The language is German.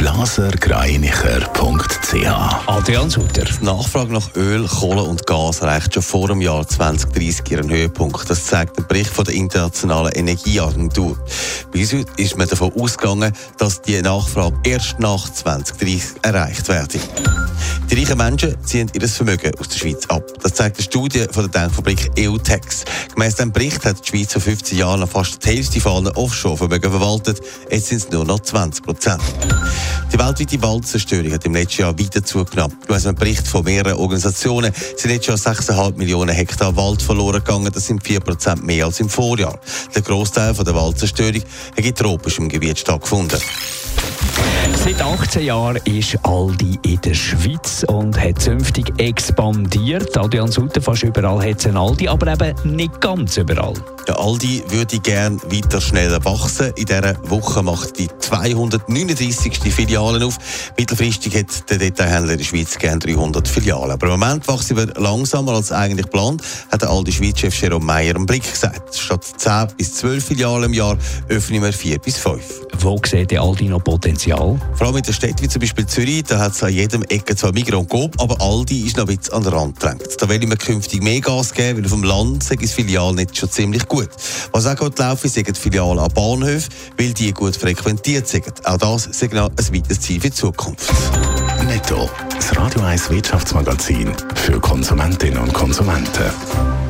blasergreinicher.ch Adrian Sutter. Die Nachfrage nach Öl, Kohle und Gas erreicht schon vor dem Jahr 2030 ihren Höhepunkt. Das zeigt ein Bericht von der Internationalen Energieagentur. Bis heute ist man davon ausgegangen, dass die Nachfrage erst nach 2030 erreicht werde. Die reichen Menschen ziehen ihr Vermögen aus der Schweiz ab. Das zeigt eine Studie von der Denkfabrik EUTEX. Gemäss diesem Bericht hat die Schweiz vor 15 Jahren fast die Hälfte von allen Offshore-Vermögen verwaltet. Jetzt sind es nur noch 20 Prozent. Die weltweite Waldzerstörung hat im letzten Jahr weiter zugenommen. Gemäss einem Bericht von mehreren Organisationen sind jetzt schon 6,5 Millionen Hektar Wald verloren gegangen. Das sind 4 Prozent mehr als im Vorjahr. Der Großteil der Waldzerstörung hat in tropischem Gebiet stattgefunden. Seit 18 Jahren ist Aldi in der Schweiz und hat zünftig expandiert. Adrian Sutter, fast überall hat es ein Aldi, aber eben nicht ganz überall. Der Aldi würde gerne weiter schneller wachsen. In dieser Woche macht die 239. Filiale auf. Mittelfristig hat der Detailhändler in der Schweiz gerne 300 Filialen. Aber im Moment wachsen wir langsamer als eigentlich geplant, hat der Aldi Schweiz-Chef Jerome Meyer im Blick gesagt. Statt 10 bis 12 Filialen im Jahr öffnen wir 4 bis 5. Wo sieht der Aldi noch Potenzial? Vor allem in der Stadt wie zum Beispiel Zürich, da hat es an jedem Ecke zwar Migros und Coop, aber Aldi ist noch ein bisschen an den Rand gedrängt. Da will ich mir künftig mehr Gas geben, weil auf dem Land ich das Filial nicht schon ziemlich gut. Was auch gut laufen, sind die Filialen an Bahnhöfen, weil die gut frequentiert sind. Auch das ist ein weiteres Ziel für die Zukunft. Netto, das Radio 1 Wirtschaftsmagazin für Konsumentinnen und Konsumenten.